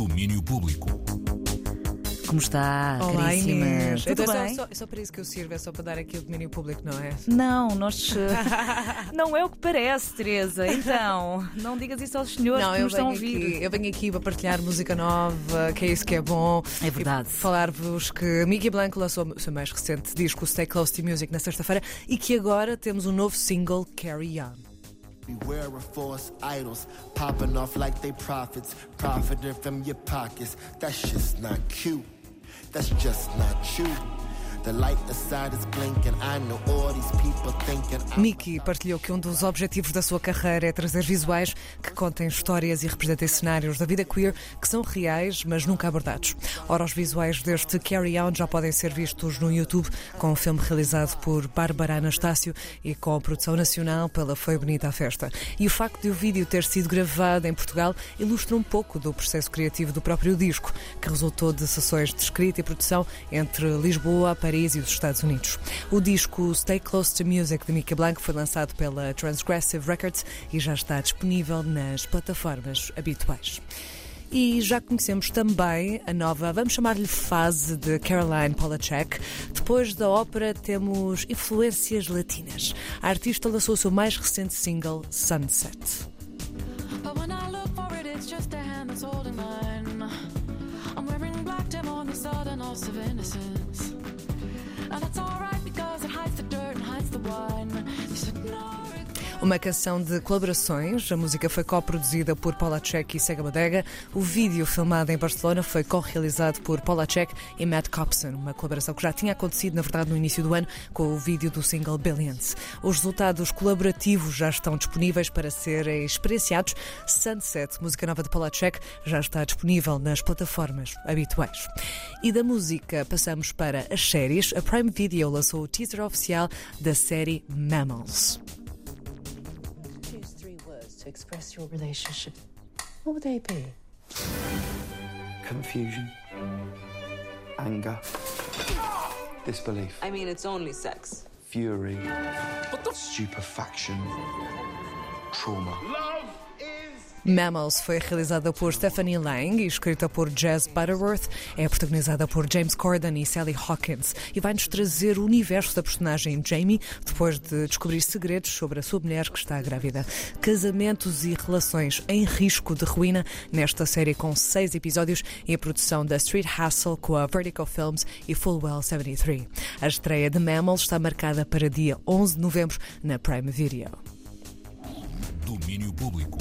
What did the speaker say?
Domínio Público. Como está, Olá, caríssima? Inês. Tudo Então, é bem? só, só, é só para isso que eu sirvo, é só para dar aqui o domínio público, não é? Não, nós. eh, não é o que parece, Teresa. Então, não digas isso aos senhores Não, que nos estão a ouvir. aqui, eu venho aqui para partilhar música nova, que é isso que é bom. É verdade. Falar-vos que Mickey Blanco lançou o seu mais recente disco, Stay Close to Music, na sexta-feira e que agora temos um novo single, Carry On. Beware of false idols popping off like they prophets, profiting from your pockets. That's just not cute. That's just not you. Mickey partilhou que um dos objetivos da sua carreira é trazer visuais que contem histórias e representem cenários da vida queer que são reais, mas nunca abordados. Ora, os visuais deste Carry On já podem ser vistos no YouTube, com um filme realizado por Bárbara Anastácio e com a produção nacional pela Foi Bonita a Festa. E o facto de o vídeo ter sido gravado em Portugal ilustra um pouco do processo criativo do próprio disco, que resultou de sessões de escrita e produção entre Lisboa, Paris e os Estados Unidos. O disco Stay Close to Music de Mickey Blanco foi lançado pela Transgressive Records e já está disponível nas plataformas habituais. E já conhecemos também a nova, vamos chamar-lhe fase de Caroline Polachek. Depois da ópera temos influências latinas. A artista lançou o seu mais recente single, Sunset. But Uma canção de colaborações. A música foi co-produzida por Paula Check e Sega Bodega. O vídeo filmado em Barcelona foi co-realizado por Paula Check e Matt Copson, uma colaboração que já tinha acontecido, na verdade, no início do ano, com o vídeo do single Billions. Os resultados colaborativos já estão disponíveis para serem experienciados. Sunset, música nova de Paula Check, já está disponível nas plataformas habituais. E da música passamos para as séries. A Prime Video lançou o teaser oficial da série Mammals. Express your relationship, what would they be? confusion, anger, disbelief, I mean, it's only sex. fury, stupefaction, trauma. Mammals foi realizada por Stephanie Lang e escrita por Jazz Butterworth. É protagonizada por James Corden e Sally Hawkins e vai-nos trazer o universo da personagem Jamie depois de descobrir segredos sobre a sua mulher que está grávida. Casamentos e relações em risco de ruína nesta série com seis episódios e a produção da Street Hustle com a Vertical Films e Fullwell 73. A estreia de Mammals está marcada para dia 11 de novembro na Prime Video. Domínio Público.